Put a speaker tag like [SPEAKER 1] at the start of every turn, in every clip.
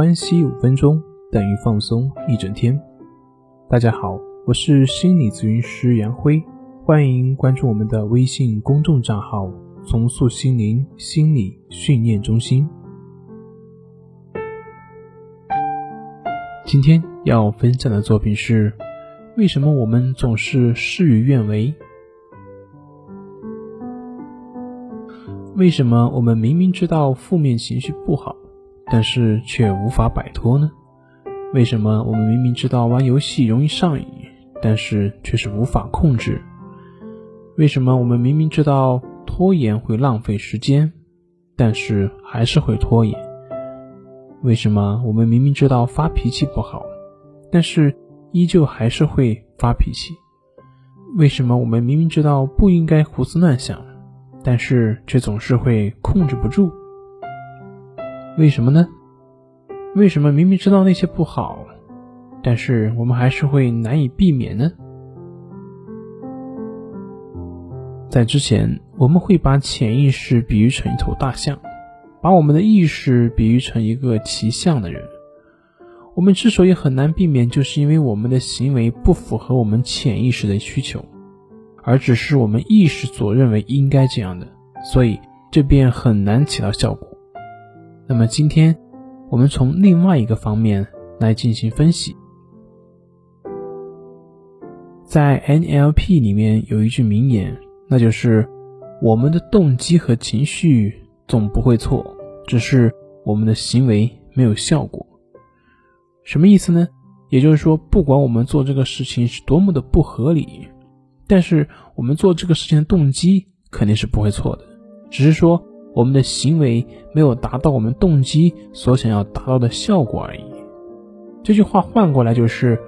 [SPEAKER 1] 关系五分钟等于放松一整天。大家好，我是心理咨询师杨辉，欢迎关注我们的微信公众账号“重塑心灵心理训练中心”。今天要分享的作品是：为什么我们总是事与愿违？为什么我们明明知道负面情绪不好，但是却无法摆脱呢？为什么我们明明知道玩游戏容易上瘾，但是却是无法控制？为什么我们明明知道拖延会浪费时间，但是还是会拖延？为什么我们明明知道发脾气不好，但是依旧还是会发脾气？为什么我们明明知道不应该胡思乱想，但是却总是会控制不住？为什么呢？为什么明明知道那些不好，但是我们还是会难以避免呢？在之前，我们会把潜意识比喻成一头大象。把我们的意识比喻成一个骑象的人，我们之所以很难避免，就是因为我们的行为不符合我们潜意识的需求，而只是我们意识所认为应该这样的，所以这便很难起到效果。那么今天，我们从另外一个方面来进行分析。在 NLP 里面有一句名言，那就是我们的动机和情绪。总不会错，只是我们的行为没有效果。什么意思呢？也就是说，不管我们做这个事情是多么的不合理，但是我们做这个事情的动机肯定是不会错的，只是说我们的行为没有达到我们动机所想要达到的效果而已。这句话换过来就是：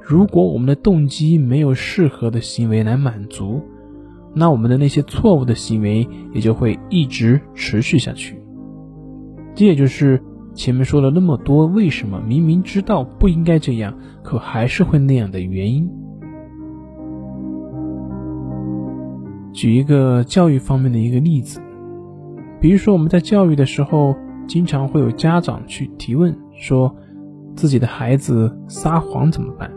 [SPEAKER 1] 如果我们的动机没有适合的行为来满足。那我们的那些错误的行为也就会一直持续下去。这也就是前面说了那么多，为什么明明知道不应该这样，可还是会那样的原因。举一个教育方面的一个例子，比如说我们在教育的时候，经常会有家长去提问，说自己的孩子撒谎怎么办？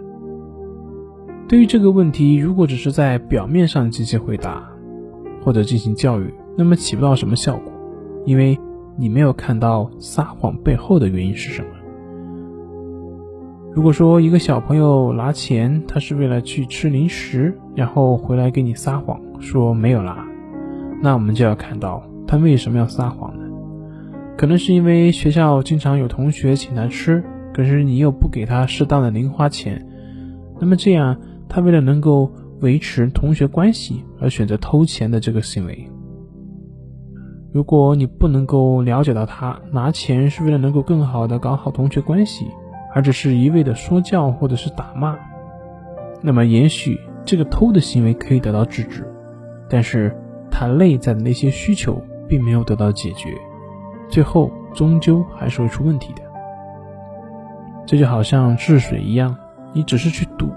[SPEAKER 1] 对于这个问题，如果只是在表面上进行回答，或者进行教育，那么起不到什么效果，因为你没有看到撒谎背后的原因是什么。如果说一个小朋友拿钱，他是为了去吃零食，然后回来给你撒谎说没有拿，那我们就要看到他为什么要撒谎呢？可能是因为学校经常有同学请他吃，可是你又不给他适当的零花钱，那么这样。他为了能够维持同学关系而选择偷钱的这个行为，如果你不能够了解到他拿钱是为了能够更好的搞好同学关系，而只是一味的说教或者是打骂，那么也许这个偷的行为可以得到制止，但是他内在的那些需求并没有得到解决，最后终究还是会出问题的。这就好像治水一样，你只是去堵。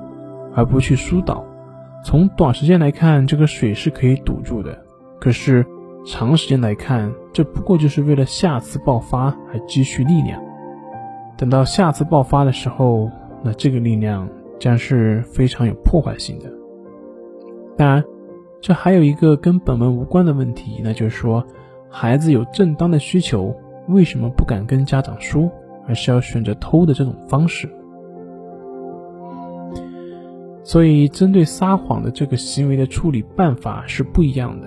[SPEAKER 1] 而不去疏导，从短时间来看，这个水是可以堵住的。可是长时间来看，这不过就是为了下次爆发而积蓄力量。等到下次爆发的时候，那这个力量将是非常有破坏性的。当然，这还有一个跟本文无关的问题，那就是说，孩子有正当的需求，为什么不敢跟家长说，而是要选择偷的这种方式？所以，针对撒谎的这个行为的处理办法是不一样的。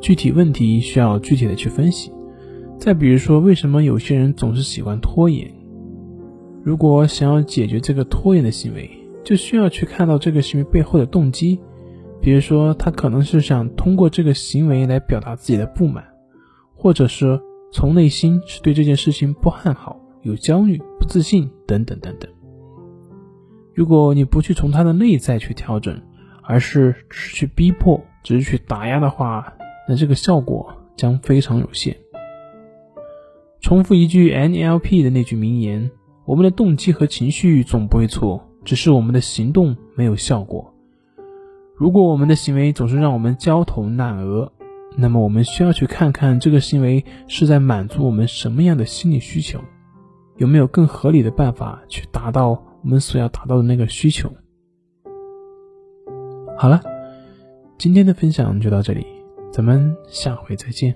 [SPEAKER 1] 具体问题需要具体的去分析。再比如说，为什么有些人总是喜欢拖延？如果想要解决这个拖延的行为，就需要去看到这个行为背后的动机。比如说，他可能是想通过这个行为来表达自己的不满，或者是从内心是对这件事情不看好、有焦虑、不自信等等等等。如果你不去从他的内在去调整，而是只是去逼迫，只是去打压的话，那这个效果将非常有限。重复一句 NLP 的那句名言：我们的动机和情绪总不会错，只是我们的行动没有效果。如果我们的行为总是让我们焦头烂额，那么我们需要去看看这个行为是在满足我们什么样的心理需求，有没有更合理的办法去达到我们所要达到的那个需求。好了，今天的分享就到这里，咱们下回再见。